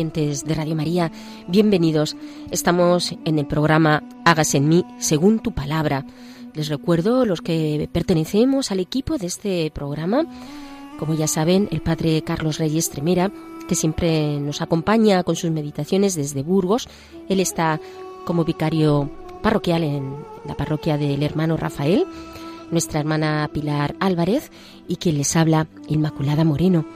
De Radio María, bienvenidos. Estamos en el programa Hágase en mí según tu palabra. Les recuerdo los que pertenecemos al equipo de este programa, como ya saben, el padre Carlos Reyes Tremera, que siempre nos acompaña con sus meditaciones desde Burgos. Él está como vicario parroquial en la parroquia del hermano Rafael, nuestra hermana Pilar Álvarez y quien les habla, Inmaculada Moreno.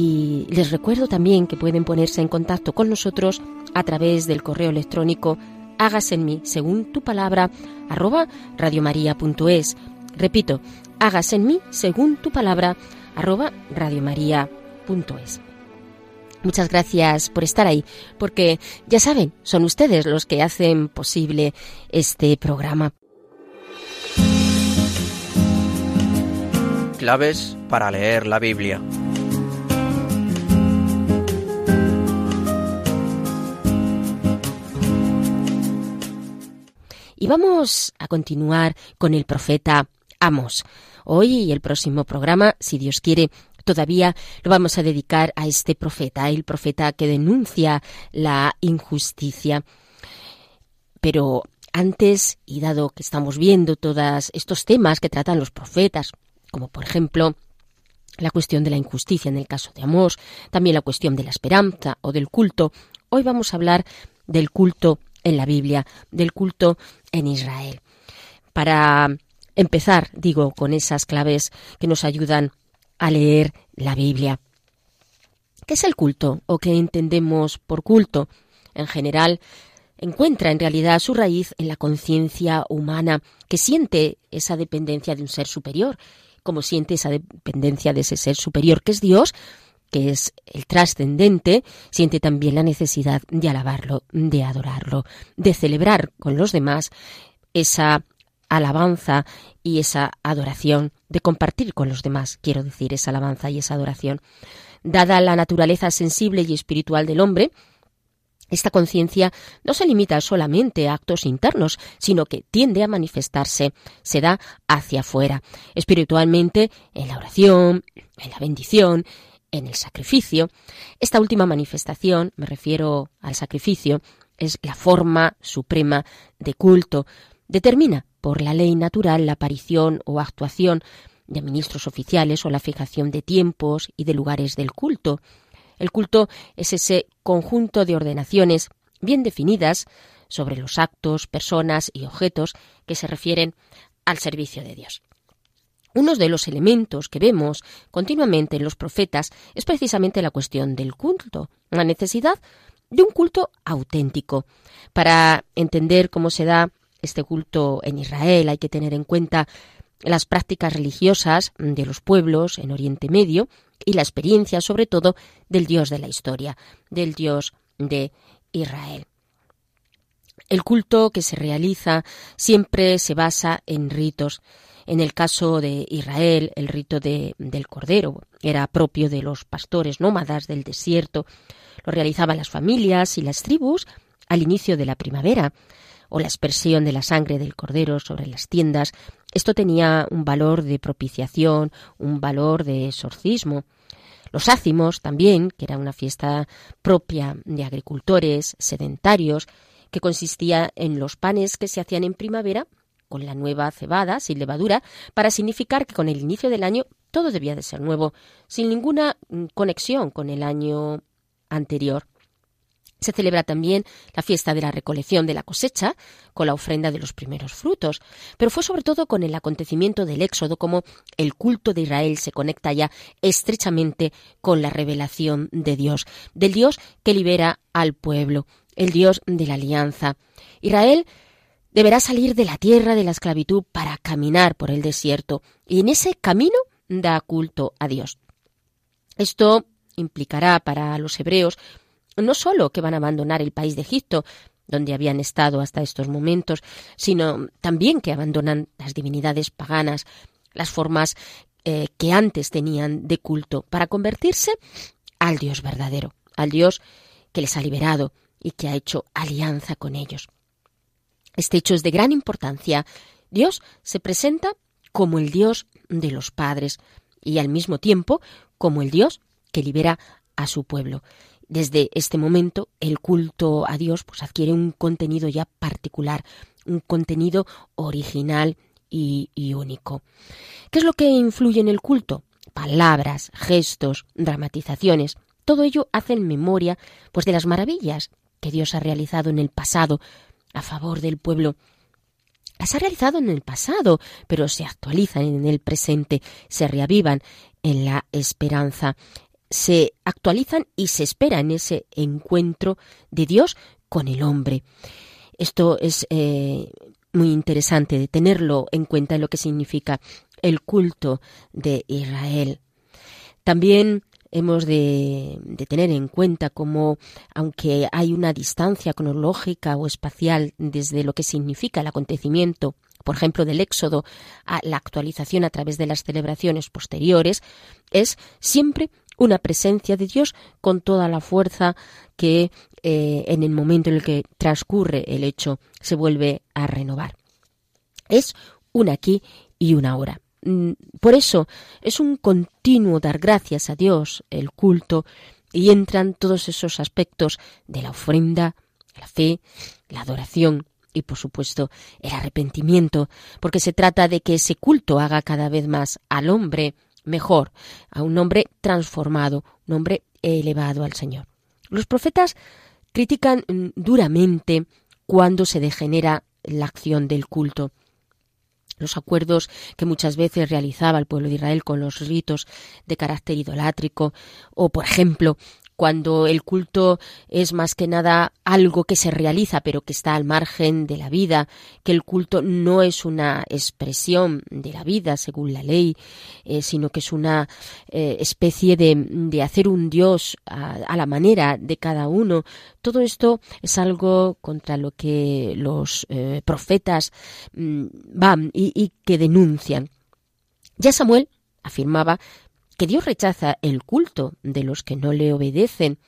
Y les recuerdo también que pueden ponerse en contacto con nosotros a través del correo electrónico hágase en mí según tu palabra arroba radiomaria.es. Repito, hágase en mí según tu palabra arroba radiomaria.es. Muchas gracias por estar ahí, porque ya saben, son ustedes los que hacen posible este programa. Claves para leer la Biblia. Y vamos a continuar con el profeta Amos. Hoy y el próximo programa, si Dios quiere, todavía lo vamos a dedicar a este profeta, el profeta que denuncia la injusticia. Pero antes, y dado que estamos viendo todos estos temas que tratan los profetas, como por ejemplo la cuestión de la injusticia en el caso de Amós, también la cuestión de la esperanza o del culto, hoy vamos a hablar del culto en la Biblia, del culto en Israel. Para empezar, digo, con esas claves que nos ayudan a leer la Biblia. ¿Qué es el culto o qué entendemos por culto? En general, encuentra en realidad su raíz en la conciencia humana que siente esa dependencia de un ser superior, como siente esa dependencia de ese ser superior que es Dios, que es el trascendente, siente también la necesidad de alabarlo, de adorarlo, de celebrar con los demás esa alabanza y esa adoración, de compartir con los demás, quiero decir, esa alabanza y esa adoración. Dada la naturaleza sensible y espiritual del hombre, esta conciencia no se limita solamente a actos internos, sino que tiende a manifestarse, se da hacia afuera, espiritualmente en la oración, en la bendición, en el sacrificio. Esta última manifestación, me refiero al sacrificio, es la forma suprema de culto. Determina por la ley natural la aparición o actuación de ministros oficiales o la fijación de tiempos y de lugares del culto. El culto es ese conjunto de ordenaciones bien definidas sobre los actos, personas y objetos que se refieren al servicio de Dios. Uno de los elementos que vemos continuamente en los profetas es precisamente la cuestión del culto, la necesidad de un culto auténtico. Para entender cómo se da este culto en Israel hay que tener en cuenta las prácticas religiosas de los pueblos en Oriente Medio y la experiencia sobre todo del Dios de la historia, del Dios de Israel. El culto que se realiza siempre se basa en ritos. En el caso de Israel, el rito de, del Cordero era propio de los pastores nómadas del desierto. Lo realizaban las familias y las tribus al inicio de la primavera. o la expresión de la sangre del cordero sobre las tiendas, esto tenía un valor de propiciación, un valor de exorcismo. Los ácimos también, que era una fiesta propia de agricultores sedentarios, que consistía en los panes que se hacían en primavera con la nueva cebada, sin levadura, para significar que con el inicio del año todo debía de ser nuevo, sin ninguna mm, conexión con el año anterior. Se celebra también la fiesta de la recolección de la cosecha, con la ofrenda de los primeros frutos, pero fue sobre todo con el acontecimiento del Éxodo como el culto de Israel se conecta ya estrechamente con la revelación de Dios, del Dios que libera al pueblo, el Dios de la alianza. Israel deberá salir de la tierra de la esclavitud para caminar por el desierto, y en ese camino da culto a Dios. Esto implicará para los hebreos no solo que van a abandonar el país de Egipto, donde habían estado hasta estos momentos, sino también que abandonan las divinidades paganas, las formas eh, que antes tenían de culto, para convertirse al Dios verdadero, al Dios que les ha liberado y que ha hecho alianza con ellos. Este hecho es de gran importancia. Dios se presenta como el Dios de los padres y al mismo tiempo como el Dios que libera a su pueblo. Desde este momento, el culto a Dios pues, adquiere un contenido ya particular, un contenido original y, único. ¿Qué es lo que influye en el culto? Palabras, gestos, dramatizaciones. Todo ello hace en memoria pues, de las maravillas que Dios ha realizado en el pasado a favor del pueblo las ha realizado en el pasado, pero se actualizan en el presente, se reavivan en la esperanza, se actualizan y se espera en ese encuentro de Dios con el hombre. Esto es eh, muy interesante de tenerlo en cuenta en lo que significa el culto de Israel. También hemos de, tener en cuenta como, aunque hay una distancia cronológica o espacial desde lo que significa el acontecimiento, por ejemplo, del éxodo a la actualización a través de las celebraciones posteriores, es siempre una presencia de Dios con toda la fuerza que eh, en el momento en el que transcurre el hecho se vuelve a renovar. Es un aquí y una ahora. Mm, por eso es un continuo dar gracias a Dios, el culto, y entran todos esos aspectos de la ofrenda, la fe, la adoración y por supuesto el arrepentimiento, porque se trata de que ese culto haga cada vez más al hombre mejor, a un hombre transformado, un hombre elevado al Señor. Los profetas critican mm, duramente cuando se degenera la acción del culto los acuerdos que muchas veces realizaba el pueblo de Israel con los ritos de carácter idolátrico, o por ejemplo, cuando el culto es más que nada algo que se realiza pero que está al margen de la vida, que el culto no es una expresión de la vida según la ley, eh, sino que es una eh, especie de, hacer un Dios a, la manera de cada uno. Todo esto es algo contra lo que los eh, profetas mm, van y, y que denuncian. Ya Samuel afirmaba que Dios rechaza el culto de los que no le obedecen.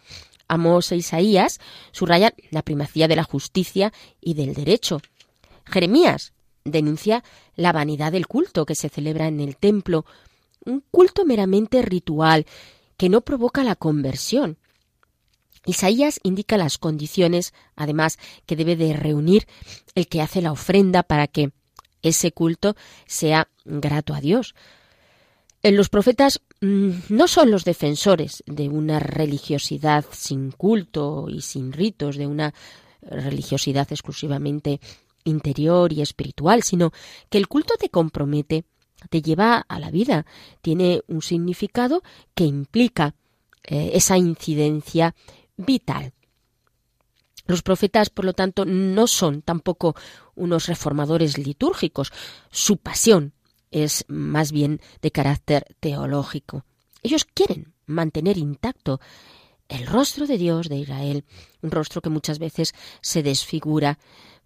Amos e Isaías subrayan la primacía de la justicia y del derecho. Jeremías denuncia la vanidad del culto que se celebra en el templo, un culto meramente ritual que no provoca la conversión. Isaías indica las condiciones, además, que debe de reunir el que hace la ofrenda para que ese culto sea grato a Dios. Los profetas mm, no son los defensores de una religiosidad sin culto y sin ritos, de una religiosidad exclusivamente interior y espiritual, sino que el culto te compromete, te lleva a la vida, tiene un significado que implica eh, esa incidencia vital. Los profetas, por lo tanto, no son tampoco unos reformadores litúrgicos. Su pasión es más bien de carácter teológico. Ellos quieren mantener intacto el rostro de Dios de Israel, un rostro que muchas veces se desfigura.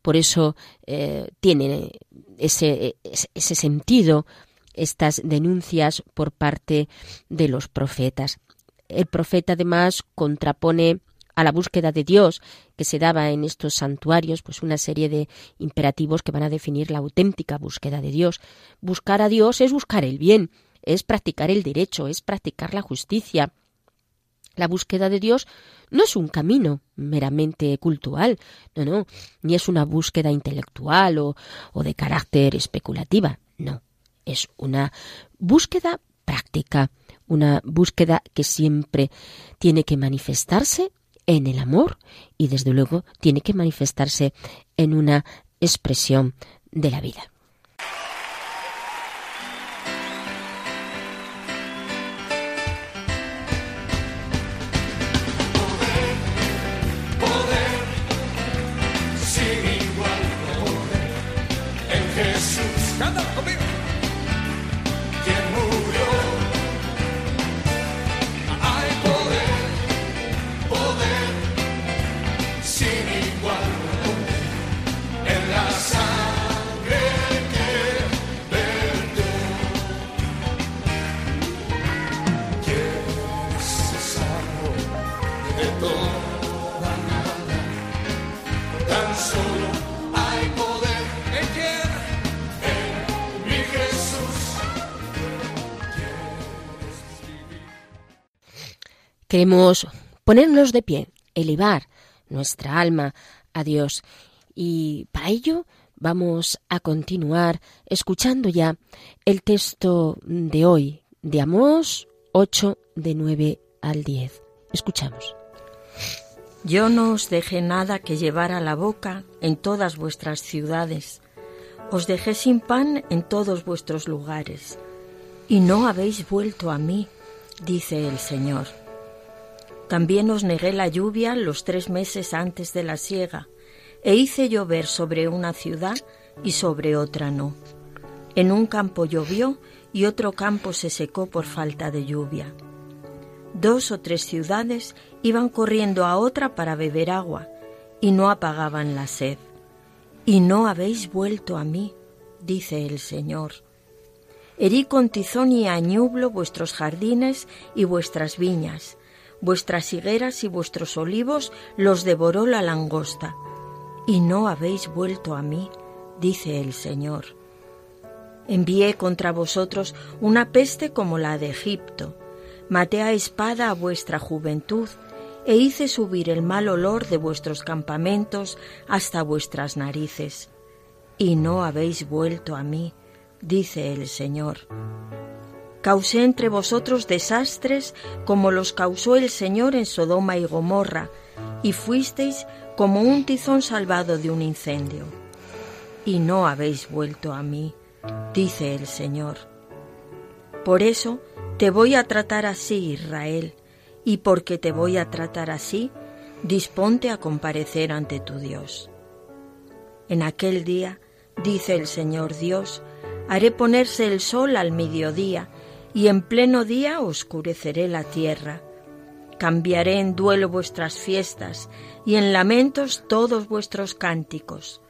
Por eso eh, tiene ese, ese sentido estas denuncias por parte de los profetas. El profeta además contrapone a la búsqueda de Dios que se daba en estos santuarios, pues una serie de imperativos que van a definir la auténtica búsqueda de Dios. Buscar a Dios es buscar el bien, es practicar el derecho, es practicar la justicia. La búsqueda de Dios no es un camino meramente cultural, no, no, ni es una búsqueda intelectual o, o de carácter especulativa, no, es una búsqueda práctica, una búsqueda que siempre tiene que manifestarse en el amor y desde luego tiene que manifestarse en una expresión de la vida. Queremos ponernos de pie, elevar nuestra alma a Dios y para ello vamos a continuar escuchando ya el texto de hoy de Amós 8 de 9 al 10. Escuchamos. Yo no os dejé nada que llevar a la boca en todas vuestras ciudades. Os dejé sin pan en todos vuestros lugares. Y no habéis vuelto a mí, dice el Señor. También os negué la lluvia los tres meses antes de la siega, e hice llover sobre una ciudad y sobre otra no. En un campo llovió y otro campo se secó por falta de lluvia. Dos o tres ciudades iban corriendo a otra para beber agua, y no apagaban la sed. Y no habéis vuelto a mí, dice el Señor. Herí con tizón y añublo vuestros jardines y vuestras viñas, vuestras higueras y vuestros olivos los devoró la langosta, y no habéis vuelto a mí, dice el Señor. Envié contra vosotros una peste como la de Egipto, maté a espada a vuestra juventud, e hice subir el mal olor de vuestros campamentos hasta vuestras narices, y no habéis vuelto a mí, dice el Señor. Causé entre vosotros desastres como los causó el Señor en Sodoma y Gomorra, y fuisteis como un tizón salvado de un incendio. Y no habéis vuelto a mí, dice el Señor. Por eso te voy a tratar así, Israel, y porque te voy a tratar así, disponte a comparecer ante tu Dios. En aquel día, dice el Señor Dios, haré ponerse el sol al mediodía, y en pleno día oscureceré la tierra. Cambiaré en duelo vuestras fiestas y en lamentos todos vuestros cánticos.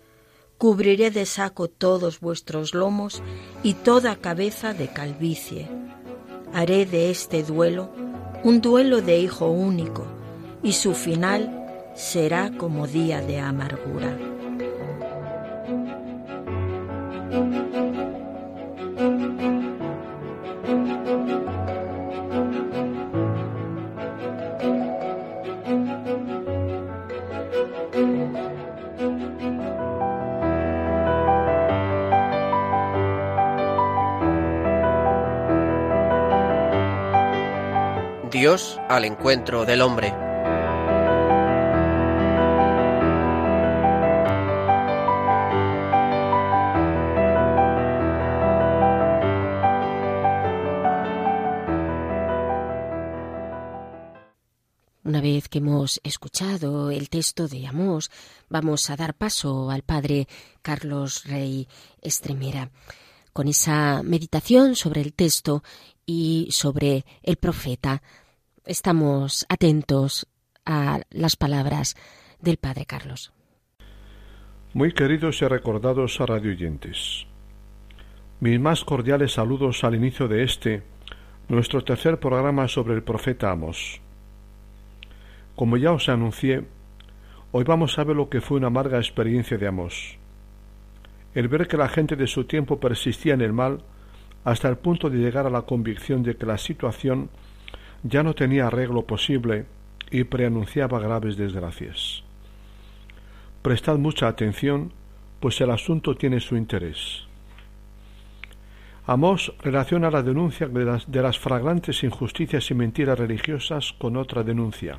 Cubriré de saco todos vuestros lomos y toda cabeza de calvicie. Haré de este duelo un duelo de hijo único y su final será como día de amargura. Dios al encuentro del hombre. Una vez que hemos escuchado el texto de Amós, vamos a dar paso al padre Carlos Rey Estremera con esa meditación sobre el texto y sobre el profeta estamos atentos a las palabras del Padre Carlos. Muy queridos y recordados a radioyentes, mis más cordiales saludos al inicio de este, nuestro tercer programa sobre el profeta Amos. Como ya os anuncié, hoy vamos a ver lo que fue una amarga experiencia de Amós. El ver que la gente de su tiempo persistía en el mal hasta el punto de llegar a la convicción de que la situación ya no tenía arreglo posible y preanunciaba graves desgracias. Prestad mucha atención, pues el asunto tiene su interés. Amós relaciona la denuncia de las, de las fragrantes injusticias y mentiras religiosas con otra denuncia,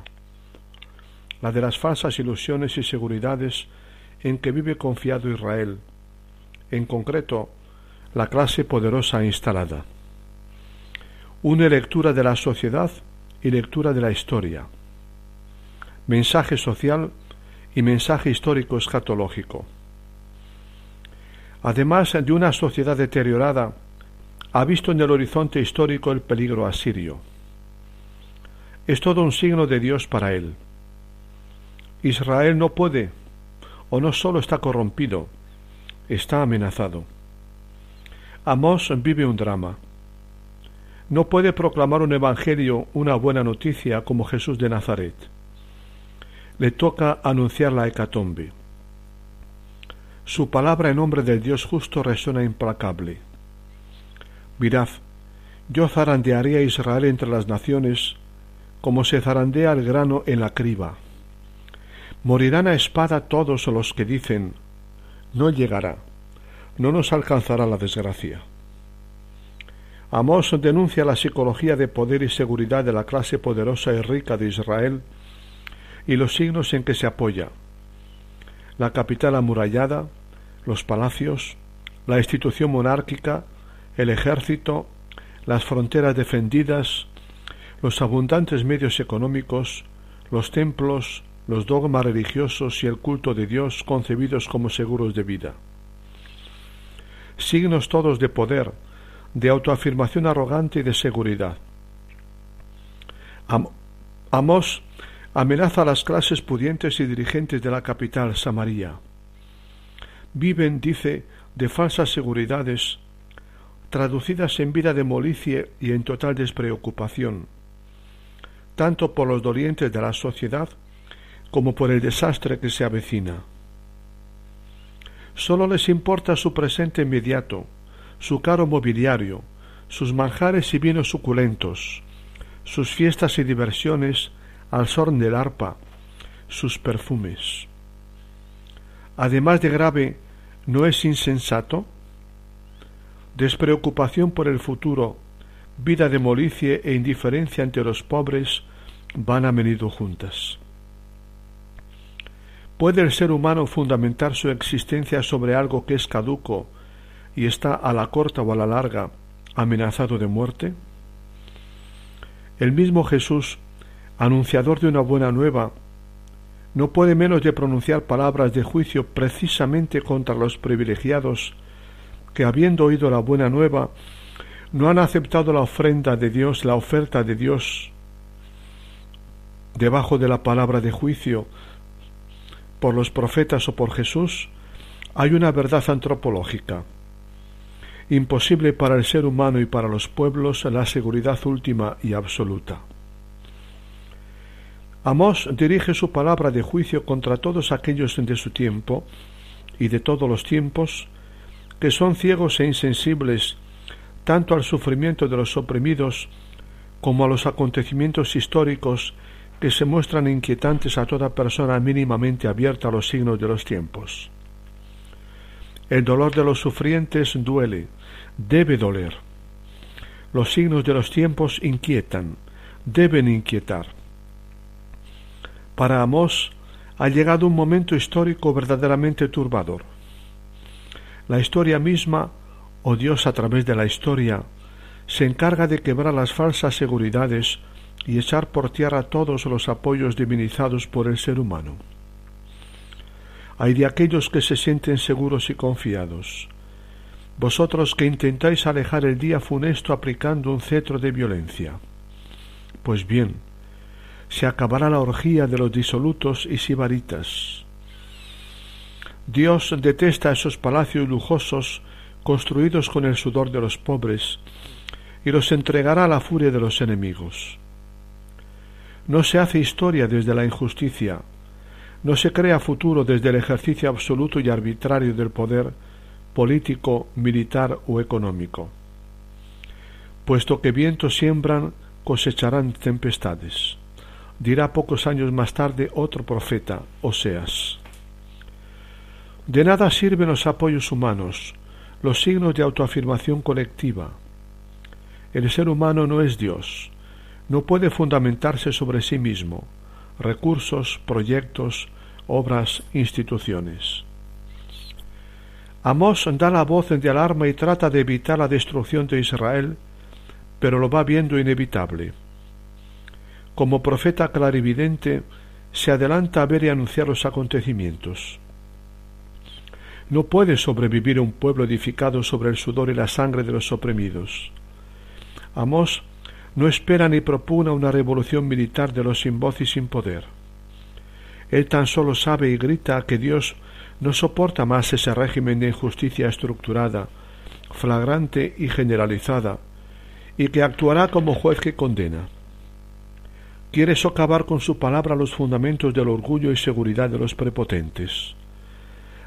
la de las falsas ilusiones y seguridades en que vive confiado Israel, en concreto, la clase poderosa instalada. Une lectura de la sociedad y lectura de la historia. Mensaje social y mensaje histórico escatológico. Además de una sociedad deteriorada, ha visto en el horizonte histórico el peligro asirio. Es todo un signo de Dios para él. Israel no puede, o no solo está corrompido, está amenazado. Amós vive un drama. No puede proclamar un evangelio, una buena noticia como Jesús de Nazaret. Le toca anunciar la hecatombe. Su palabra en nombre del Dios justo resuena implacable. Mirad, yo zarandearé a Israel entre las naciones, como se zarandea el grano en la criba. Morirán a espada todos los que dicen, no llegará, no nos alcanzará la desgracia. Amós denuncia la psicología de poder y seguridad de la clase poderosa y rica de Israel y los signos en que se apoya. La capital amurallada, los palacios, la institución monárquica, el ejército, las fronteras defendidas, los abundantes medios económicos, los templos, los dogmas religiosos y el culto de Dios concebidos como seguros de vida. Signos todos de poder, de autoafirmación arrogante y de seguridad. Amós amenaza a las clases pudientes y dirigentes de la capital, Samaria. Viven, dice, de falsas seguridades, traducidas en vida de molicie y en total despreocupación, tanto por los dolientes de la sociedad como por el desastre que se avecina. Solo les importa su presente inmediato, su caro mobiliario, sus manjares y vinos suculentos, sus fiestas y diversiones al son del arpa, sus perfumes. Además de grave, ¿no es insensato? Despreocupación por el futuro, vida de molicie e indiferencia ante los pobres van a menudo juntas. ¿Puede el ser humano fundamentar su existencia sobre algo que es caduco y está a la corta o a la larga amenazado de muerte? El mismo Jesús, anunciador de una buena nueva, no puede menos de pronunciar palabras de juicio precisamente contra los privilegiados que, habiendo oído la buena nueva, no han aceptado la ofrenda de Dios, la oferta de Dios, debajo de la palabra de juicio, por los profetas o por Jesús, hay una verdad antropológica. Imposible para el ser humano y para los pueblos la seguridad última y absoluta. Amós dirige su palabra de juicio contra todos aquellos de su tiempo y de todos los tiempos que son ciegos e insensibles tanto al sufrimiento de los oprimidos como a los acontecimientos históricos que se muestran inquietantes a toda persona mínimamente abierta a los signos de los tiempos. El dolor de los sufrientes duele, debe doler. Los signos de los tiempos inquietan, deben inquietar. Para Amós ha llegado un momento histórico verdaderamente turbador. La historia misma, o Dios a través de la historia, se encarga de quebrar las falsas seguridades y echar por tierra todos los apoyos divinizados por el ser humano. Hay de aquellos que se sienten seguros y confiados. Vosotros que intentáis alejar el día funesto aplicando un cetro de violencia. Pues bien, se acabará la orgía de los disolutos y sibaritas. Dios detesta esos palacios lujosos construidos con el sudor de los pobres y los entregará a la furia de los enemigos No se hace historia desde la injusticia, no se crea futuro desde el ejercicio absoluto y arbitrario del poder político, militar o económico. Puesto que vientos siembran, cosecharán tempestades. Dirá pocos años más tarde otro profeta, Oseas. De nada sirven los apoyos humanos, los signos de autoafirmación colectiva. El ser humano no es Dios, no puede fundamentarse sobre sí mismo, recursos, proyectos, obras, instituciones. Amós da la voz de alarma y trata de evitar la destrucción de Israel, pero lo va viendo inevitable. Como profeta clarividente, se adelanta a ver y anunciar los acontecimientos. No puede sobrevivir un pueblo edificado sobre el sudor y la sangre de los oprimidos. Amós no espera ni propugna una revolución militar de los sin voz y sin poder. Él tan solo sabe y grita que Dios no soporta más ese régimen de injusticia estructurada, flagrante y generalizada, y que actuará como juez que condena. Quiere socavar con su palabra los fundamentos del orgullo y seguridad de los prepotentes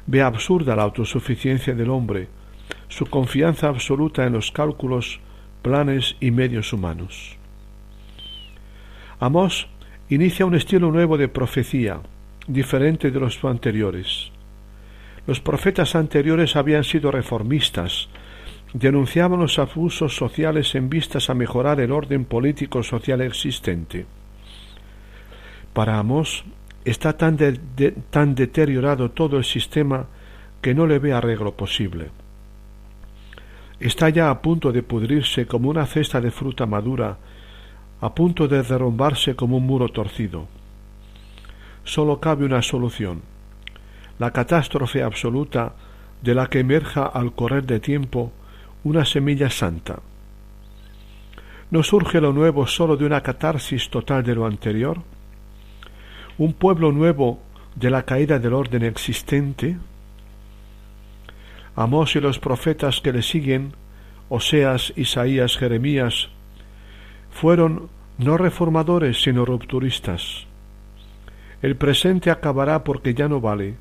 ve absurda la autosuficiencia del hombre, su confianza absoluta en los cálculos, planes y medios humanos. Amós inicia un estilo nuevo de profecía, diferente de los anteriores. Los profetas anteriores habían sido reformistas, denunciaban los abusos sociales en vistas a mejorar el orden político social existente. Para Amós, Está tan, tan deteriorado todo el sistema que no le ve arreglo posible. Está ya a punto de pudrirse como una cesta de fruta madura, a punto de derrumbarse como un muro torcido. Solo cabe una solución, la catástrofe absoluta de la que emerja al correr de tiempo una semilla santa. ¿No surge lo nuevo sólo de una catarsis total de lo anterior? un pueblo nuevo de la caída del orden existente? Amós y los profetas que le siguen, Oseas, Isaías, Jeremías, fueron no reformadores sino rupturistas. El presente acabará porque ya no vale.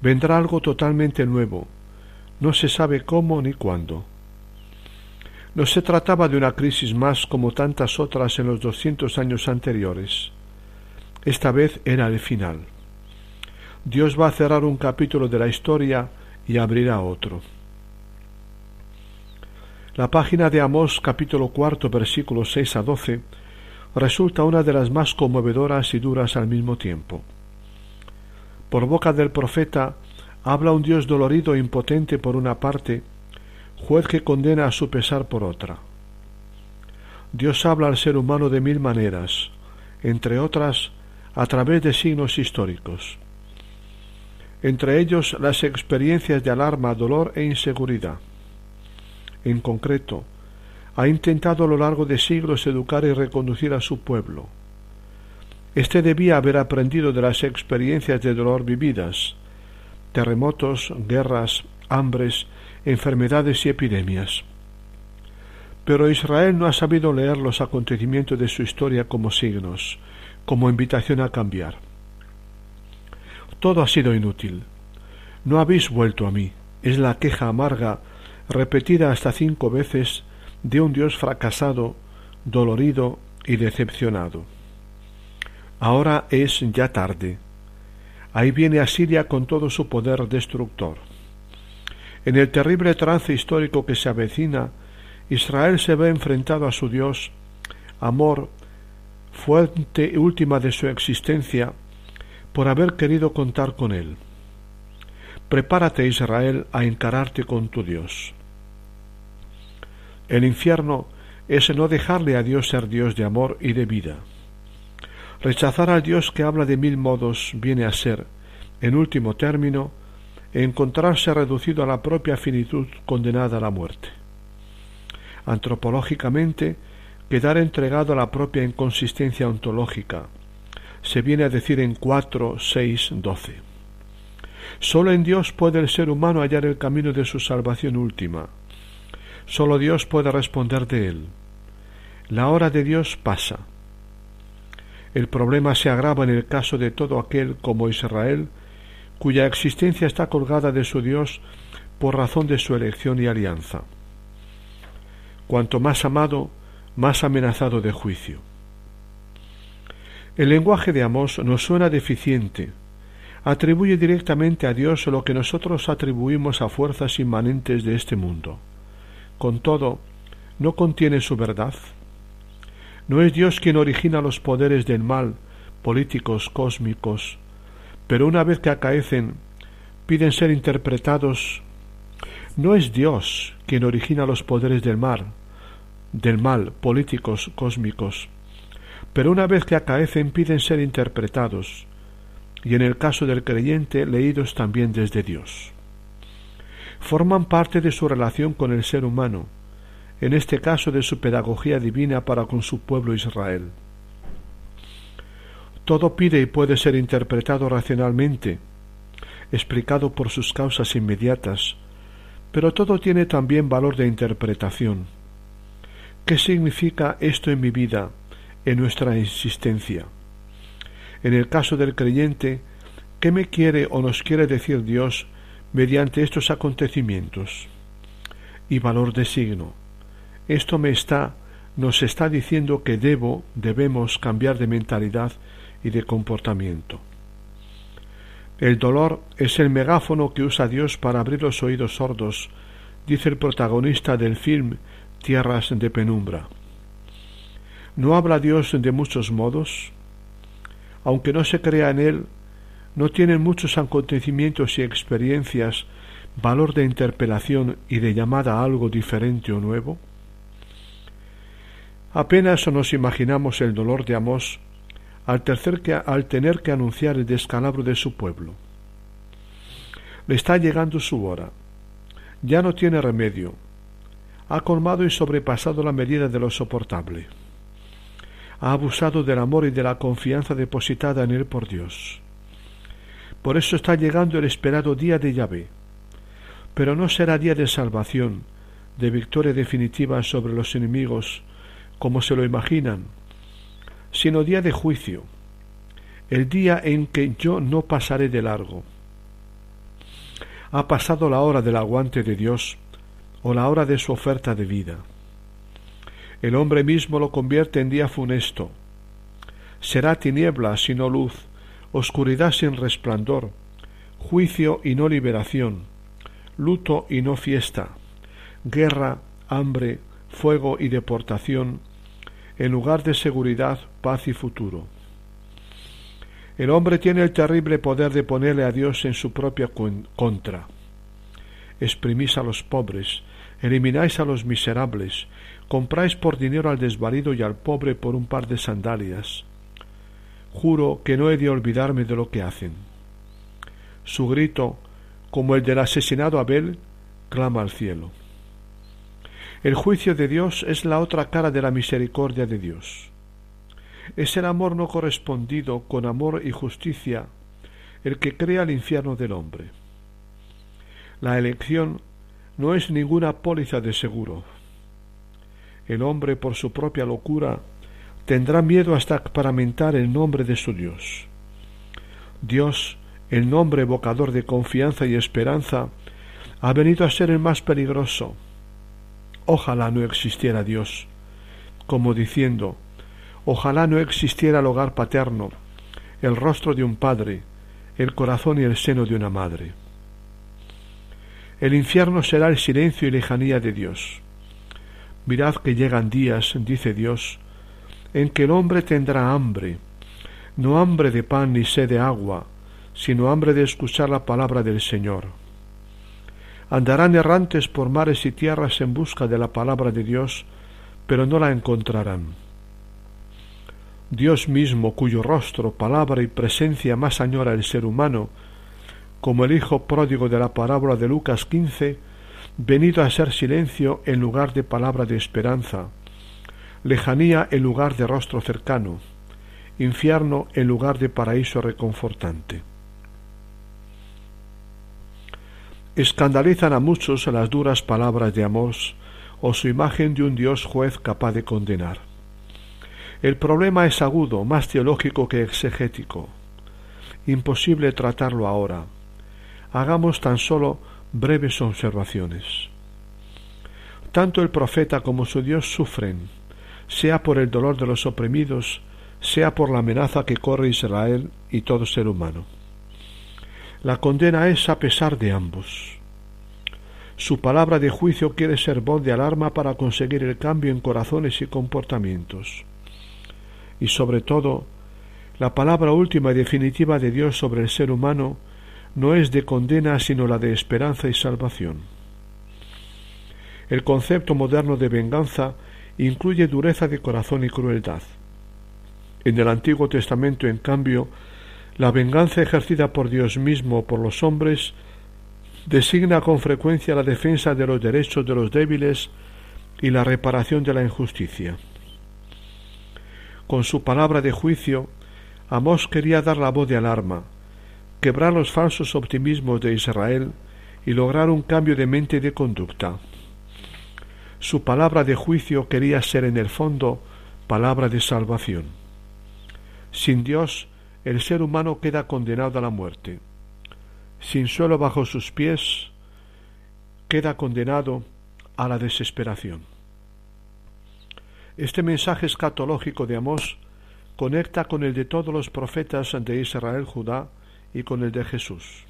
Vendrá algo totalmente nuevo. No se sabe cómo ni cuándo. No se trataba de una crisis más como tantas otras en los doscientos años anteriores. Esta vez era el final. Dios va a cerrar un capítulo de la historia y abrirá otro. La página de Amós capítulo cuarto versículos seis a doce resulta una de las más conmovedoras y duras al mismo tiempo. Por boca del profeta habla un Dios dolorido e impotente por una parte, juez que condena a su pesar por otra. Dios habla al ser humano de mil maneras, entre otras a través de signos históricos, entre ellos las experiencias de alarma, dolor e inseguridad. En concreto, ha intentado a lo largo de siglos educar y reconducir a su pueblo. Este debía haber aprendido de las experiencias de dolor vividas, terremotos, guerras, hambres, enfermedades y epidemias. Pero Israel no ha sabido leer los acontecimientos de su historia como signos, como invitación a cambiar. Todo ha sido inútil. No habéis vuelto a mí. Es la queja amarga, repetida hasta cinco veces, de un Dios fracasado, dolorido y decepcionado. Ahora es ya tarde. Ahí viene Asiria con todo su poder destructor. En el terrible trance histórico que se avecina, Israel se ve enfrentado a su Dios, amor, fuente última de su existencia, por haber querido contar con él. Prepárate, Israel, a encararte con tu Dios. El infierno es no dejarle a Dios ser Dios de amor y de vida. Rechazar al Dios que habla de mil modos viene a ser, en último término, encontrarse reducido a la propia finitud condenada a la muerte. Antropológicamente, quedar entregado a la propia inconsistencia ontológica. Se viene a decir en cuatro, seis, doce. Solo en Dios puede el ser humano hallar el camino de su salvación última. Solo Dios puede responder de él. La hora de Dios pasa. El problema se agrava en el caso de todo aquel como Israel, cuya existencia está colgada de su Dios por razón de su elección y alianza. Cuanto más amado, más amenazado de juicio. El lenguaje de Amós nos suena deficiente, atribuye directamente a Dios lo que nosotros atribuimos a fuerzas inmanentes de este mundo. Con todo, ¿no contiene su verdad? ¿No es Dios quien origina los poderes del mal, políticos, cósmicos, pero una vez que acaecen, piden ser interpretados? ¿No es Dios quien origina los poderes del mal, del mal, políticos, cósmicos, pero una vez que acaecen piden ser interpretados, y en el caso del creyente leídos también desde Dios. Forman parte de su relación con el ser humano, en este caso de su pedagogía divina para con su pueblo Israel. Todo pide y puede ser interpretado racionalmente, explicado por sus causas inmediatas, pero todo tiene también valor de interpretación. ¿Qué significa esto en mi vida, en nuestra existencia? En el caso del creyente, ¿qué me quiere o nos quiere decir Dios mediante estos acontecimientos? Y valor de signo. Esto me está, nos está diciendo que debo, debemos cambiar de mentalidad y de comportamiento. El dolor es el megáfono que usa Dios para abrir los oídos sordos, dice el protagonista del film Tierras de Penumbra. ¿No habla Dios de muchos modos? aunque no se crea en él, no tienen muchos acontecimientos y experiencias valor de interpelación y de llamada a algo diferente o nuevo? Apenas nos imaginamos el dolor de Amós al, tener que anunciar el descalabro de su pueblo. Le está llegando su hora. Ya no tiene remedio. Ha colmado y sobrepasado la medida de lo soportable ha abusado del amor y de la confianza depositada en él por Dios. Por eso está llegando el esperado día de Yahvé. Pero no será día de salvación, de victoria definitiva sobre los enemigos, como se lo imaginan, sino día de juicio, el día en que yo no pasaré de largo. Ha pasado la hora del aguante de Dios o la hora de su oferta de vida. El hombre mismo lo convierte en día funesto. Será tiniebla sino luz, oscuridad sin resplandor, juicio y no liberación, luto y no fiesta, guerra, hambre, fuego y deportación, en lugar de seguridad, paz y futuro. El hombre tiene el terrible poder de ponerle a Dios en su propia contra. Exprimís a los pobres, elimináis a los miserables, compráis por dinero al desvalido y al pobre por un par de sandalias. Juro que no he de olvidarme de lo que hacen. Su grito, como el del asesinado Abel, clama al cielo. El juicio de Dios es la otra cara de la misericordia de Dios. Es el amor no correspondido con amor y justicia el que crea el infierno del hombre. La elección no es ninguna póliza de seguro el hombre por su propia locura tendrá miedo hasta para mentar el nombre de su Dios. Dios, el nombre evocador de confianza y esperanza, ha venido a ser el más peligroso. Ojalá no existiera Dios, como diciendo, ojalá no existiera el hogar paterno, el rostro de un padre, el corazón y el seno de una madre. El infierno será el silencio y lejanía de Dios. Mirad que llegan días, dice Dios, en que el hombre tendrá hambre, no hambre de pan ni sed de agua, sino hambre de escuchar la palabra del Señor. Andarán errantes por mares y tierras en busca de la palabra de Dios, pero no la encontrarán. Dios mismo, cuyo rostro, palabra y presencia más añora el ser humano, como el hijo pródigo de la parábola de Lucas quince, venido a ser silencio en lugar de palabra de esperanza, lejanía en lugar de rostro cercano, infierno en lugar de paraíso reconfortante. Escandalizan a muchos las duras palabras de amor o su imagen de un Dios juez capaz de condenar. El problema es agudo, más teológico que exegético. Imposible tratarlo ahora. Hagamos tan solo breves observaciones. Tanto el profeta como su Dios sufren, sea por el dolor de los oprimidos, sea por la amenaza que corre Israel y todo ser humano. La condena es a pesar de ambos. Su palabra de juicio quiere ser voz de alarma para conseguir el cambio en corazones y comportamientos. Y sobre todo, la palabra última y definitiva de Dios sobre el ser humano no es de condena sino la de esperanza y salvación. El concepto moderno de venganza incluye dureza de corazón y crueldad. En el Antiguo Testamento, en cambio, la venganza ejercida por Dios mismo por los hombres designa con frecuencia la defensa de los derechos de los débiles y la reparación de la injusticia. Con su palabra de juicio, Amós quería dar la voz de alarma, quebrar los falsos optimismos de Israel y lograr un cambio de mente y de conducta. Su palabra de juicio quería ser en el fondo palabra de salvación. Sin Dios, el ser humano queda condenado a la muerte. Sin suelo bajo sus pies, queda condenado a la desesperación. Este mensaje escatológico de Amós conecta con el de todos los profetas de Israel, Judá y con el de Jesús.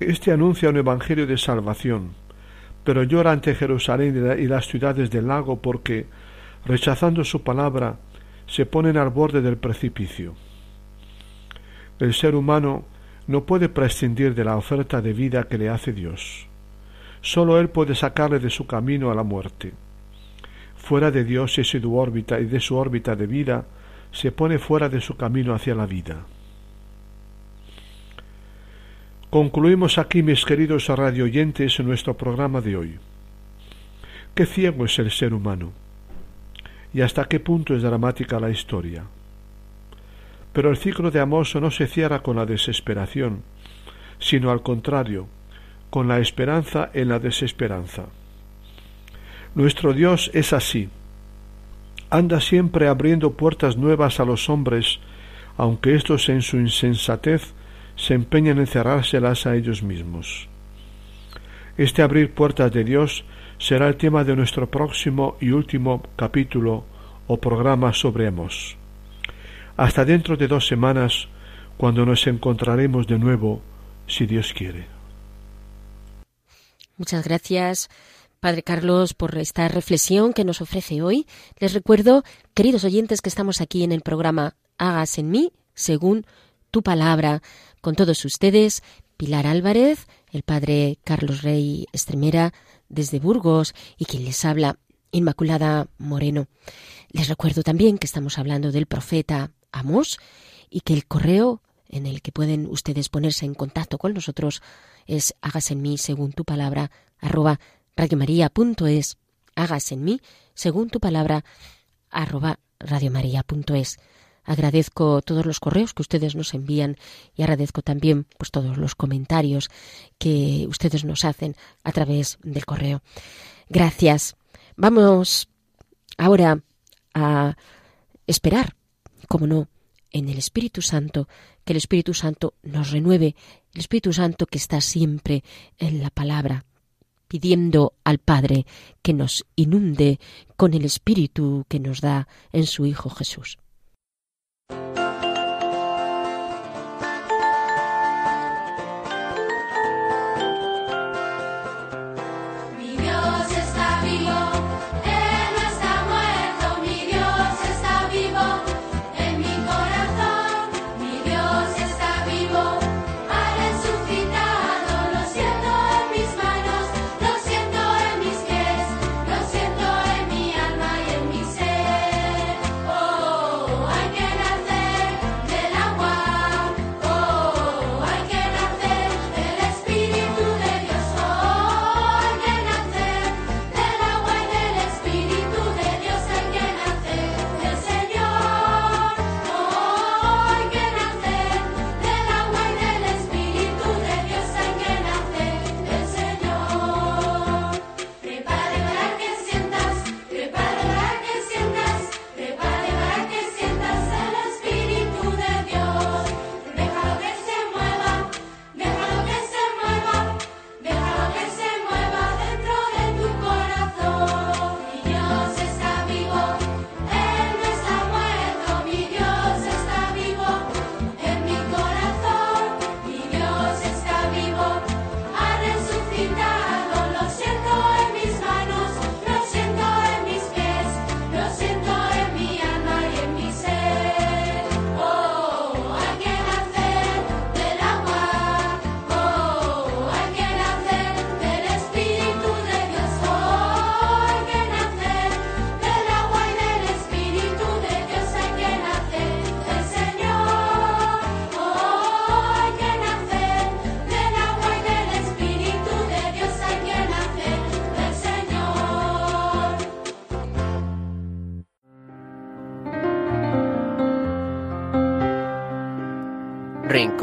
Este anuncia un evangelio de salvación, pero llora ante Jerusalén y las ciudades del lago porque, rechazando su palabra, se ponen al borde del precipicio. El ser humano no puede prescindir de la oferta de vida que le hace Dios. Sólo Él puede sacarle de su camino a la muerte. Fuera de Dios y de su órbita y de su órbita de vida, se pone fuera de su camino hacia la vida. Concluimos aquí, mis queridos radioyentes, nuestro programa de hoy. Qué ciego es el ser humano y hasta qué punto es dramática la historia. Pero el ciclo de Amós no se cierra con la desesperación, sino al contrario, con la esperanza en la desesperanza. Nuestro Dios es así. Anda siempre abriendo puertas nuevas a los hombres, aunque éstos en su insensatez se empeñan en cerrárselas a ellos mismos. Este abrir puertas de Dios será el tema de nuestro próximo y último capítulo o programa sobre Amos. Hasta dentro de dos semanas, cuando nos encontraremos de nuevo, si Dios quiere. Muchas gracias. Padre Carlos, por esta reflexión que nos ofrece hoy. Les recuerdo, queridos oyentes, que estamos aquí en el programa Hagas en mí según tu palabra. Con todos ustedes, Pilar Álvarez, el Padre Carlos Rey Estremera, desde Burgos, y quien les habla, Inmaculada Moreno. Les recuerdo también que estamos hablando del profeta Amós y que el correo en el que pueden ustedes ponerse en contacto con nosotros es hágase en mí según tu palabra arroba radiomaria.es hágase en mí según tu palabra arroba radiomaria.es Agradezco todos los correos que ustedes nos envían y agradezco también pues todos los comentarios que ustedes nos hacen a través del correo. Gracias. Vamos ahora a esperar, como no, en el Espíritu Santo, que el Espíritu Santo nos renueve, el Espíritu Santo que está siempre en la palabra, pidiendo al Padre que nos inunde con el Espíritu que nos da en su Hijo Jesús.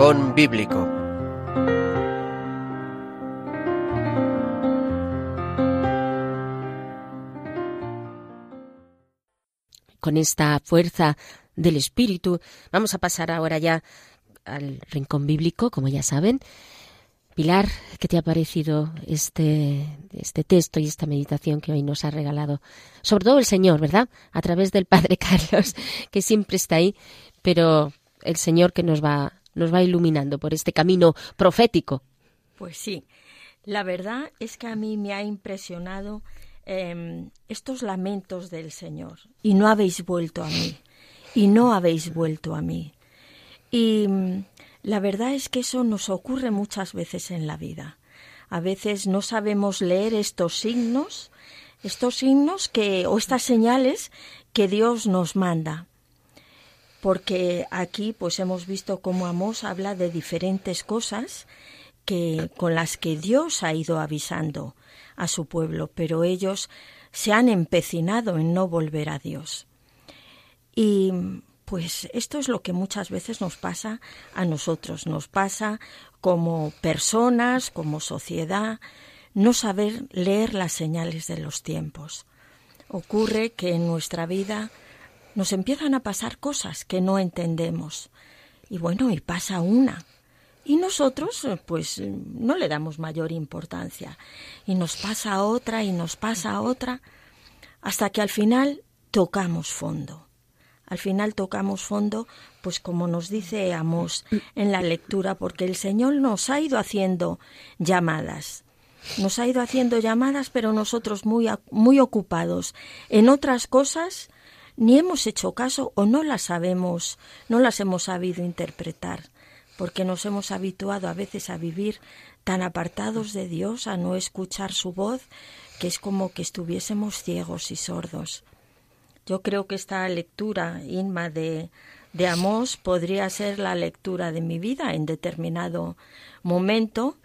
Rincón Bíblico. Con esta fuerza del Espíritu, vamos a pasar ahora ya al Rincón Bíblico, como ya saben. Pilar, ¿qué te ha parecido este, este texto y esta meditación que hoy nos ha regalado? Sobre todo el Señor, ¿verdad? A través del Padre Carlos, que siempre está ahí, pero el Señor que nos va, nos va iluminando por este camino profético. Pues sí, la verdad es que a mí me ha impresionado em, estos lamentos del Señor. Y no habéis vuelto a mí, y no habéis vuelto a mí. Y la verdad es que eso nos ocurre muchas veces en la vida. A veces no sabemos leer estos signos, estos signos que o estas señales que Dios nos manda. Porque aquí pues hemos visto cómo Amós habla de diferentes cosas que con las que Dios ha ido avisando a su pueblo, pero ellos se han empecinado en no volver a Dios. Y pues esto es lo que muchas veces nos pasa a nosotros, nos pasa como personas, como sociedad, no saber leer las señales de los tiempos. Ocurre que en nuestra vida nos empiezan a pasar cosas que no entendemos. Y bueno, y pasa una. Y nosotros, pues, no le damos mayor importancia. Y nos pasa otra y nos pasa otra, hasta que al final tocamos fondo al final tocamos fondo, pues como nos dice Amos en la lectura, porque el Señor nos ha ido haciendo llamadas. Nos ha ido haciendo llamadas, pero nosotros muy, muy ocupados en otras cosas, ni hemos hecho caso o no las sabemos, no las hemos sabido interpretar, porque nos hemos habituado a veces a vivir tan apartados de Dios, a no escuchar su voz, que es como que estuviésemos ciegos y sordos. Yo creo que esta lectura, Inma, de, de Amós podría ser la lectura de mi vida. En determinado momento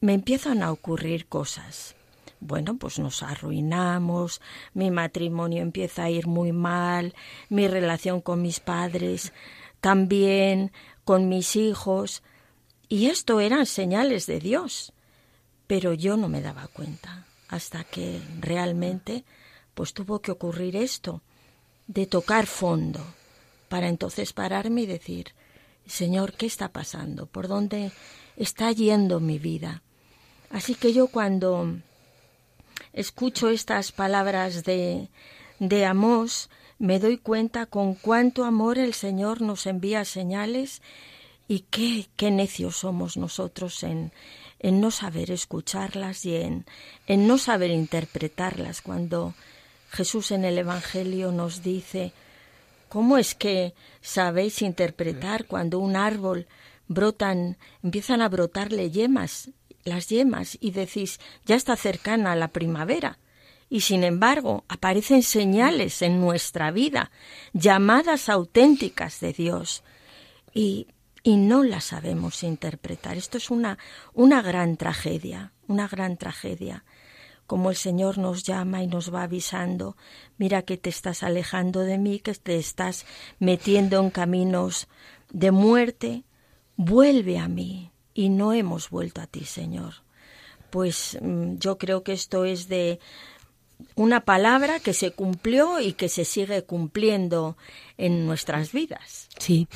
me empiezan a ocurrir cosas. Bueno, pues nos arruinamos, mi matrimonio empieza a ir muy mal, mi relación con mis padres también, con mis hijos. Y esto eran señales de Dios. Pero yo no me daba cuenta hasta que realmente pues tuvo que ocurrir esto, de tocar fondo, para entonces pararme y decir, Señor, ¿qué está pasando? ¿Por dónde está yendo mi vida? Así que yo cuando escucho estas palabras de, de Amós, me doy cuenta con cuánto amor el Señor nos envía señales y qué, qué necios somos nosotros en, en no saber escucharlas y en, en no saber interpretarlas. Cuando Jesús en el Evangelio nos dice, ¿cómo es que sabéis interpretar cuando un árbol brotan, empiezan a brotarle yemas, las yemas, y decís, ya está cercana la primavera? Y sin embargo, aparecen señales en nuestra vida, llamadas auténticas de Dios, y, y no las sabemos interpretar. Esto es una, una gran tragedia, una gran tragedia como el Señor nos llama y nos va avisando, mira que te estás alejando de mí, que te estás metiendo en caminos de muerte, vuelve a mí. Y no hemos vuelto a ti, Señor. Pues mm, yo creo que esto es de una palabra que se cumplió y que se sigue cumpliendo en nuestras vidas. Sí,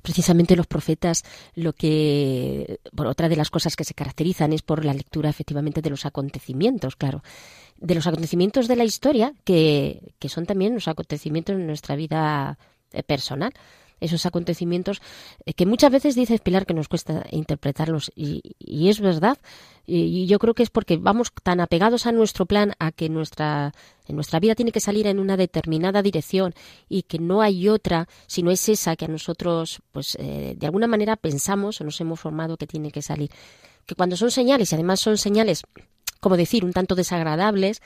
precisamente los profetas lo que por otra de las cosas que se caracterizan es por la lectura efectivamente de los acontecimientos, claro, de los acontecimientos de la historia que, que son también los acontecimientos en nuestra vida eh, personal esos acontecimientos eh, que muchas veces dices Pilar que nos cuesta interpretarlos y, es verdad. Y, yo creo que es porque vamos tan apegados a nuestro plan a que nuestra en nuestra vida tiene que salir en una determinada dirección y que no hay otra si no es esa que a nosotros pues eh, de alguna manera pensamos o nos hemos formado que tiene que salir. Que cuando son señales y además son señales como decir un tanto desagradables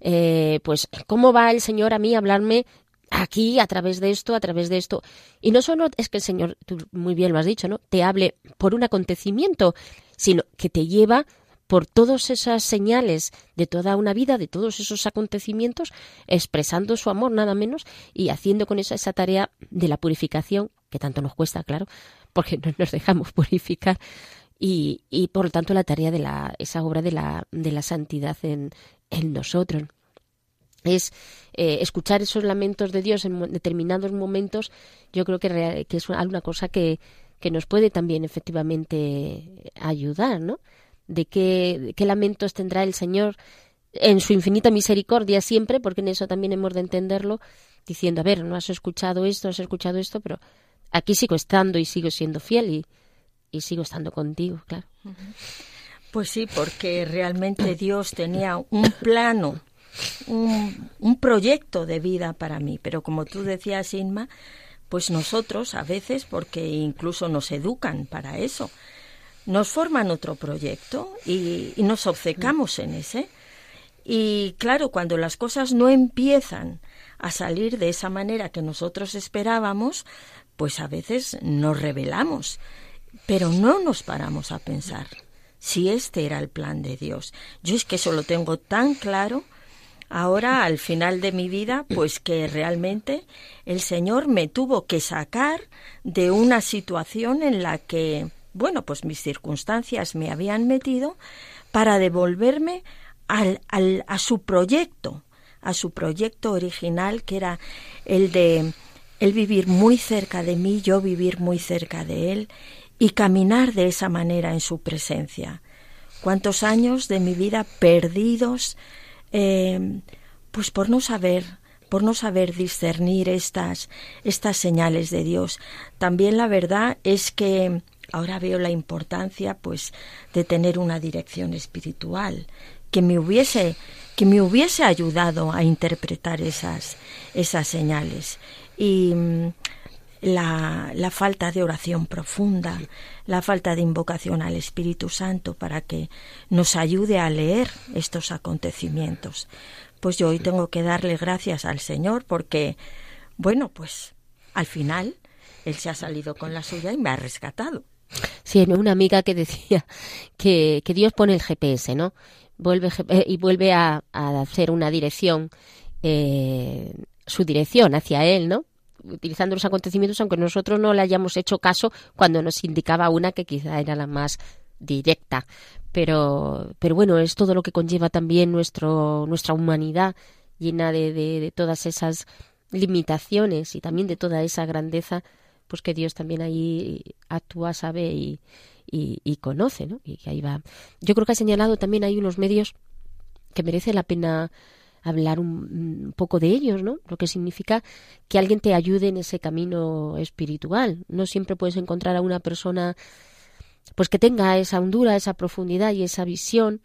eh, pues cómo va el Señor a mí a hablarme aquí a través de esto, a través de esto. Y no solo es que el Señor, tú muy bien lo has dicho, ¿no? Te hable por un acontecimiento, sino que te lleva por todas esas señales de toda una vida, de todos esos acontecimientos, expresando su amor nada menos y haciendo con eso esa tarea de la purificación que tanto nos cuesta, claro, porque no nos dejamos purificar. Y, y por lo tanto la tarea de la, esa obra de la, de la santidad en, en nosotros es eh, escuchar esos lamentos de Dios en determinados momentos, yo creo que, es una cosa que, que, nos puede también efectivamente ayudar, ¿no? De qué, qué lamentos tendrá el Señor en su infinita misericordia siempre, porque en eso también hemos de entenderlo, diciendo, a ver, no has escuchado esto, has escuchado esto, pero aquí sigo estando y sigo siendo fiel y, y sigo estando contigo, claro. Pues sí, porque realmente Dios tenía un plano, un, proyecto de vida para mí, pero como tú decías, Inma, pues nosotros a veces, porque incluso nos educan para eso, nos forman otro proyecto y, y nos obcecamos en ese. Y claro, cuando las cosas no empiezan a salir de esa manera que nosotros esperábamos, pues a veces nos rebelamos, pero no nos paramos a pensar si este era el plan de Dios. Yo es que eso lo tengo tan claro ahora al final de mi vida, pues que realmente el Señor me tuvo que sacar de una situación en la que, bueno, pues mis circunstancias me habían metido para devolverme al, al, a su proyecto, a su proyecto original, que era el de el vivir muy cerca de mí, yo vivir muy cerca de él y caminar de esa manera en su presencia. Cuántos años de mi vida perdidos, eh, pues por no saber, por no saber discernir estas, estas señales de Dios. También la verdad es que ahora veo la importancia, pues, de tener una dirección espiritual que me hubiese que me hubiese ayudado a interpretar esas esas señales y la, la, falta de oración profunda, la falta de invocación al Espíritu Santo para que nos ayude a leer estos acontecimientos. Pues yo hoy tengo que darle gracias al Señor porque, bueno, pues al final Él se ha salido con la suya y me ha rescatado. Sí, una amiga que decía que, que Dios pone el GPS, ¿no? vuelve eh, y vuelve a, hacer una dirección, eh, su dirección hacia él, ¿no? Utilizando los acontecimientos, aunque nosotros no le hayamos hecho caso cuando nos indicaba una que quizá era la más directa. Pero, pero bueno, es todo lo que conlleva también nuestro, nuestra humanidad llena de, de, de todas esas limitaciones y también de toda esa grandeza, pues que Dios también ahí actúa, sabe y, y, conoce, ¿no? Y ahí va. Yo creo que ha señalado también hay unos medios que merece la pena hablar un, poco de ellos, ¿no? Lo que significa que alguien te ayude en ese camino espiritual. No siempre puedes encontrar a una persona pues que tenga esa hondura, esa profundidad y esa visión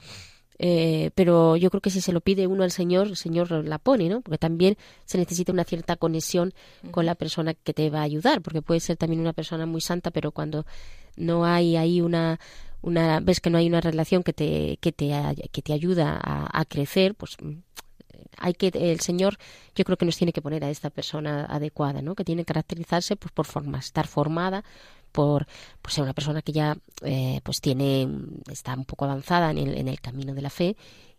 eh, pero yo creo que si se lo pide uno al Señor, el Señor la pone, ¿no? Porque también se necesita una cierta conexión con la persona que te va a ayudar, porque puede ser también una persona muy santa, pero cuando no hay ahí una, una ves que no hay una relación que te, que te, que te ayuda a, a crecer, pues hay que el Señor yo creo que nos tiene que poner a esta persona adecuada, ¿no? Que tiene que caracterizarse pues por forma, estar formada por, ser una persona que ya eh, pues tiene está un poco avanzada en el, en el camino de la fe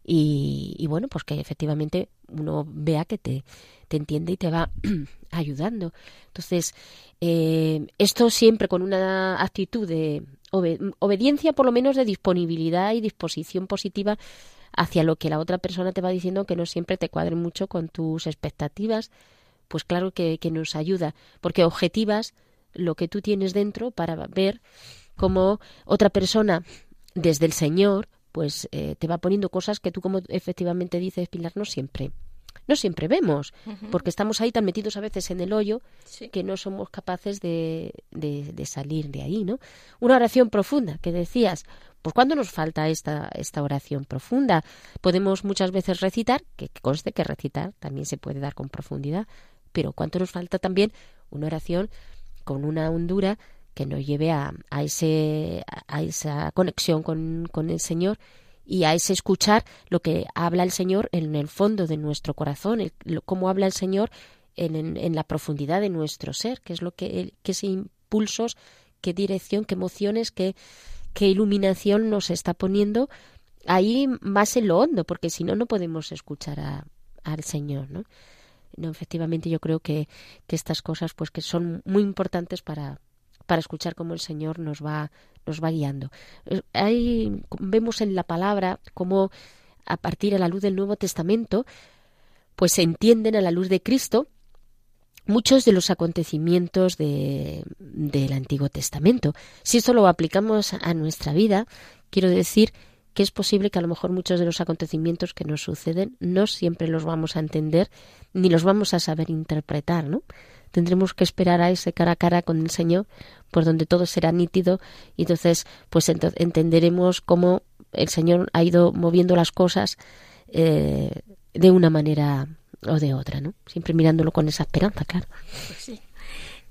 y, bueno pues que efectivamente uno vea que te, te entiende y te va ayudando entonces eh, esto siempre con una actitud de obediencia por lo menos de disponibilidad y disposición positiva hacia lo que la otra persona te va diciendo que no siempre te cuadre mucho con tus expectativas pues claro que, que nos ayuda porque objetivas lo que tú tienes dentro para ver cómo otra persona desde el Señor pues eh, te va poniendo cosas que tú como efectivamente dices Pilar no siempre no siempre vemos porque estamos ahí tan metidos a veces en el hoyo que no somos capaces de, de, salir de ahí no una oración profunda que decías pues cuando nos falta esta esta oración profunda podemos muchas veces recitar que conste que recitar también se puede dar con profundidad pero cuánto nos falta también una oración con una hondura que nos lleve a, a, ese, a esa conexión con, con el Señor y a ese escuchar lo que habla el Señor en el fondo de nuestro corazón, el, cómo habla el Señor en, en, la profundidad de nuestro ser, que es lo que, qué impulsos, qué dirección, qué emociones, qué, qué iluminación nos está poniendo ahí más en lo hondo, porque si no, no podemos escuchar a, al Señor, ¿no? No, efectivamente, yo creo que, que estas cosas, pues que son muy importantes para, para escuchar cómo el Señor nos va, nos va guiando. Eh, ahí vemos en la palabra cómo a partir de la luz del Nuevo Testamento, pues se entienden a la luz de Cristo muchos de los acontecimientos de, del Antiguo Testamento. Si esto lo aplicamos a nuestra vida, quiero decir que es posible que a lo mejor muchos de los acontecimientos que nos suceden no siempre los vamos a entender ni los vamos a saber interpretar, ¿no? Tendremos que esperar a ese cara a cara con el Señor, por donde todo será nítido y entonces pues entenderemos cómo el Señor ha ido moviendo las cosas eh, de una manera o de otra, ¿no? Siempre mirándolo con esa esperanza, claro. Sí.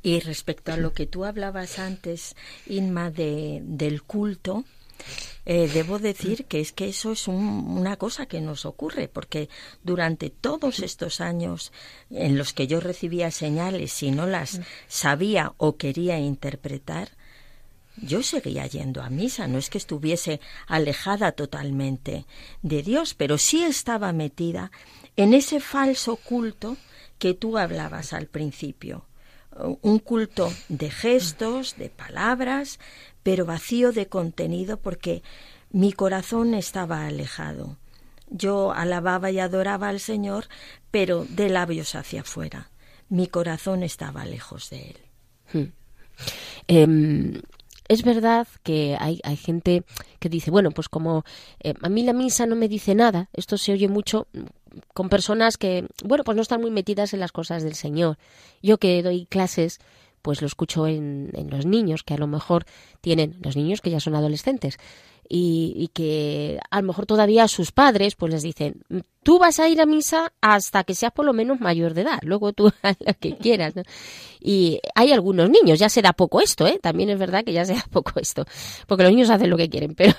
Y respecto a lo que tú hablabas antes, Inma, de, del culto, eh, debo decir que es que eso es una cosa que nos ocurre, porque durante todos estos años en los que yo recibía señales y no las sabía o quería interpretar, yo seguía yendo a misa, no es que estuviese alejada totalmente de Dios, pero sí estaba metida en ese falso culto que tú hablabas al principio. Un culto de gestos, de palabras, pero vacío de contenido porque mi corazón estaba alejado. Yo alababa y adoraba al Señor, pero de labios hacia afuera. Mi corazón estaba lejos de Él. Hmm. Em, es verdad que hay, hay gente que dice, bueno, pues como eh, a mí la misa no me dice nada, esto se oye mucho con personas que, bueno, pues no están muy metidas en las cosas del Señor. Yo que doy clases, pues lo escucho en, en los niños, que a lo mejor tienen, los niños que ya son adolescentes, y, que a lo mejor todavía sus padres pues les dicen tú vas a ir a misa hasta que seas por lo menos mayor de edad luego tú haz lo que quieras y hay algunos niños ya se da poco esto eh también es verdad que ya se da poco esto porque los niños hacen lo que quieren pero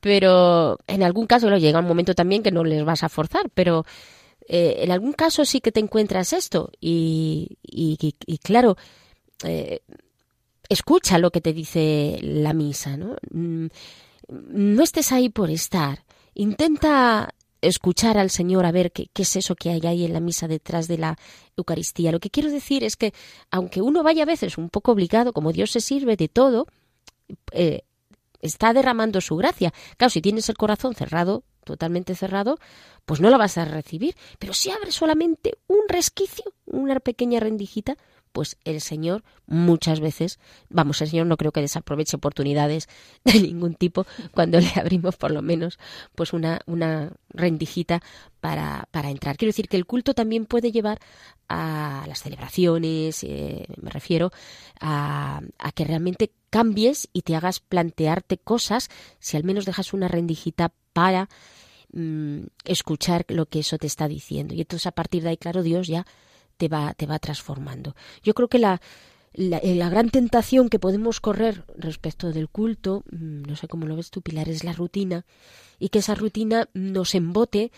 pero en algún caso lo llega un momento también que no les vas a forzar pero eh, en algún caso sí que te encuentras esto y, y, claro eh, escucha lo que te dice la misa no mm, no estés ahí por estar. Intenta escuchar al Señor a ver qué, es eso que hay ahí en la misa detrás de la Eucaristía. Lo que quiero decir es que, aunque uno vaya a veces un poco obligado, como Dios se sirve de todo, eh, está derramando su gracia. Claro, si tienes el corazón cerrado, totalmente cerrado, pues no la vas a recibir. Pero si abres solamente un resquicio, una pequeña rendijita, pues el Señor muchas veces, vamos, el Señor no creo que desaproveche oportunidades de ningún tipo cuando le abrimos por lo menos pues una, una rendijita para, para entrar. Quiero decir que el culto también puede llevar a las celebraciones, eh, me refiero a, a que realmente cambies y te hagas plantearte cosas, si al menos dejas una rendijita para mm, escuchar lo que eso te está diciendo. Y entonces a partir de ahí, claro, Dios ya te va, te va transformando. Yo creo que la, eh, la, gran tentación que podemos correr respecto del culto, mm, no sé cómo lo ves tú, Pilar, es la rutina, y que esa rutina nos embote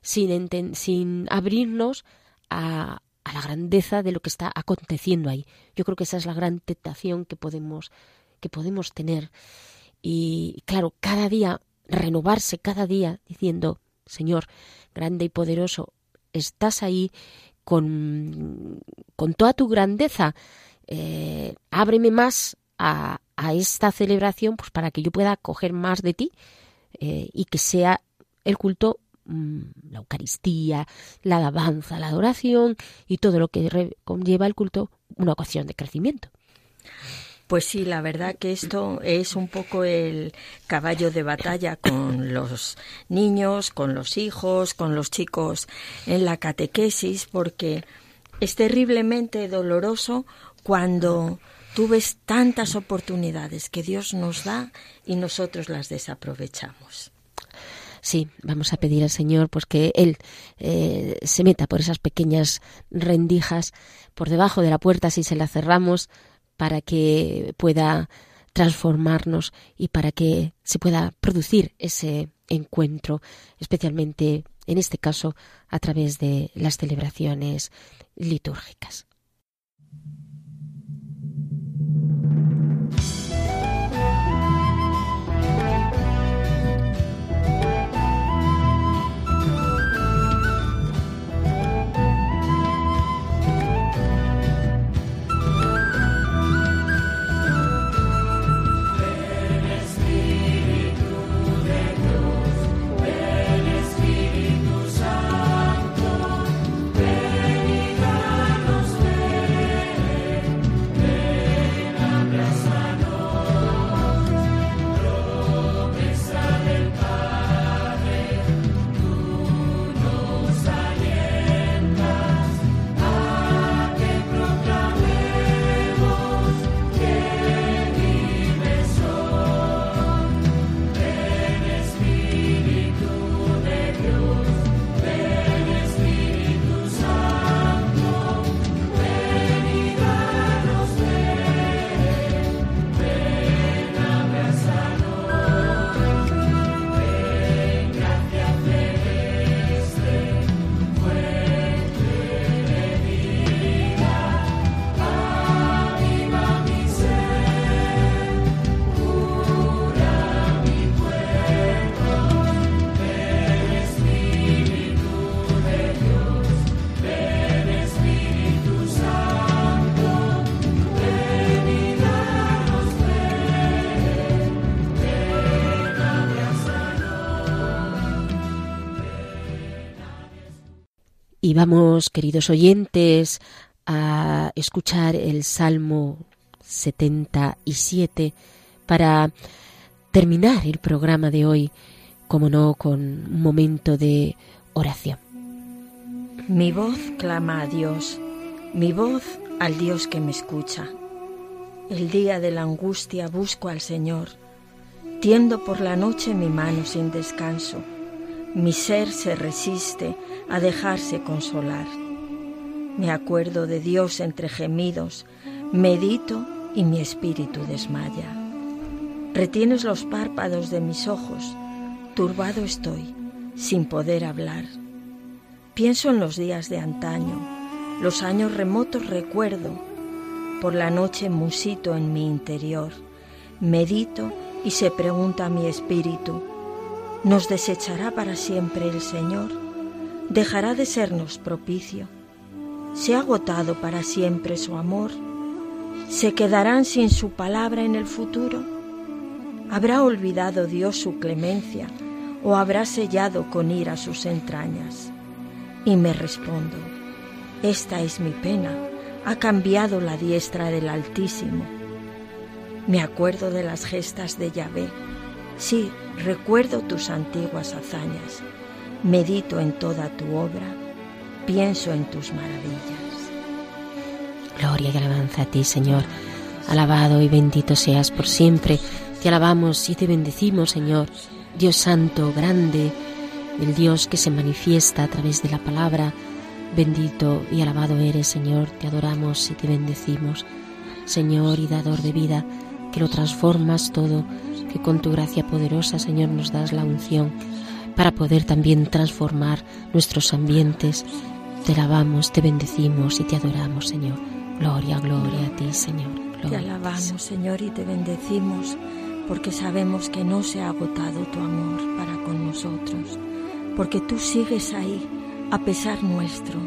sin, sin abrirnos a, a la grandeza de lo que está aconteciendo ahí. Yo creo que esa es la gran tentación que podemos, que podemos tener. Y claro, cada día, renovarse cada día diciendo, Señor, grande y poderoso, estás ahí, con, con toda tu grandeza, eh, ábreme más a, a, esta celebración pues para que yo pueda coger más de ti eh, y que sea el culto mm, la Eucaristía, la alabanza, la adoración y todo lo que conlleva el culto una ocasión de crecimiento. Pues sí, la verdad que esto es un poco el caballo de batalla con los niños, con los hijos, con los chicos en la catequesis, porque es terriblemente doloroso cuando tú ves tantas oportunidades que Dios nos da y nosotros las desaprovechamos. Sí, vamos a pedir al Señor pues que Él eh, se meta por esas pequeñas rendijas por debajo de la puerta si se la cerramos para que pueda transformarnos y para que se pueda producir ese encuentro, especialmente en este caso a través de las celebraciones litúrgicas. Vamos, queridos oyentes, a escuchar el Salmo 77 para terminar el programa de hoy, como no, con un momento de oración. Mi voz clama a Dios, mi voz al Dios que me escucha. El día de la angustia busco al Señor, tiendo por la noche mi mano sin descanso. Mi ser se resiste a dejarse consolar. Me acuerdo de Dios entre gemidos, medito y mi espíritu desmaya. Retienes los párpados de mis ojos, turbado estoy, sin poder hablar. Pienso en los días de antaño, los años remotos recuerdo. Por la noche musito en mi interior, medito y se pregunta mi espíritu, ¿nos desechará para siempre el Señor? ¿Dejará de sernos propicio? ¿Se ha agotado para siempre su amor? ¿Se quedarán sin su palabra en el futuro? ¿Habrá olvidado Dios su clemencia o habrá sellado con ira sus entrañas? Y me respondo, esta es mi pena, ha cambiado la diestra del Altísimo. Me acuerdo de las gestas de Yahvé, sí, recuerdo tus antiguas hazañas, medito en toda tu obra, pienso en tus maravillas. Gloria y alabanza a ti, Señor. Alabado y bendito seas por siempre. Te alabamos y te bendecimos, Señor. Dios Santo, grande, el Dios que se manifiesta a través de la palabra. Bendito y alabado eres, Señor. Te adoramos y te bendecimos. Señor y dador de vida, que lo transformas todo, que con tu gracia poderosa, Señor, nos das la unción para poder también transformar nuestros ambientes. Te alabamos, te bendecimos y te adoramos, Señor. Gloria, gloria a ti, Señor. te alabamos, Señor, y te bendecimos, porque sabemos que no se ha agotado tu amor para con nosotros, porque tú sigues ahí a pesar nuestro.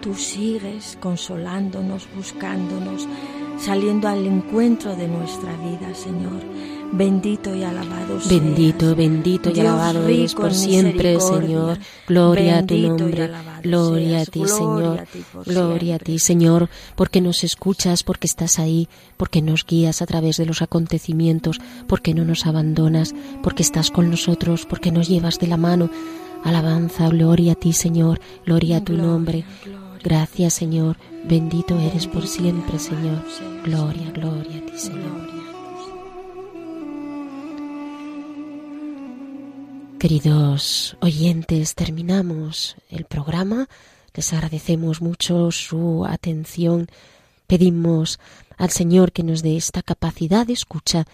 Tú sigues consolándonos, buscándonos, saliendo al encuentro de nuestra vida, Señor. Bendito y alabado seas. Bendito, bendito y alabado eres por siempre, Señor. Gloria a tu nombre. Gloria a ti, Señor. Gloria a ti, Señor, porque nos escuchas, porque estás ahí, porque nos guías a través de los acontecimientos, porque no nos abandonas, porque estás con nosotros, porque nos llevas de la mano. Alabanza, gloria a ti, Señor. Gloria a tu nombre. Gracias, Señor. Bendito eres por siempre, Señor. Gloria, gloria a ti, Señor. Queridos oyentes, terminamos el programa. Les agradecemos mucho su atención. Pedimos al Señor que nos dé esta capacidad de escucha,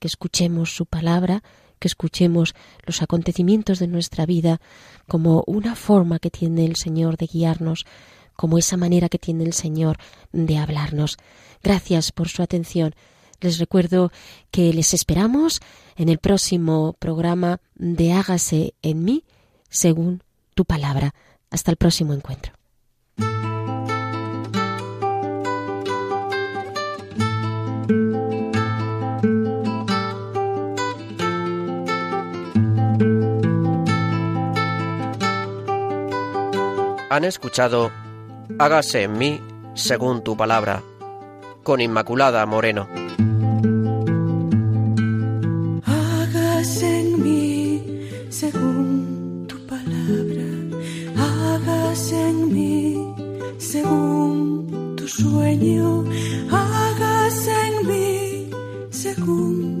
que escuchemos su palabra, que escuchemos los acontecimientos de nuestra vida como una forma que tiene el Señor de guiarnos, como esa manera que tiene el Señor de hablarnos. Gracias por su atención. Les recuerdo que les esperamos en el próximo programa de Hágase en mí según tu palabra. Hasta el próximo encuentro. Han escuchado Hágase en mí según tu palabra con Inmaculada Moreno. Según tu sueño, hágase en mí según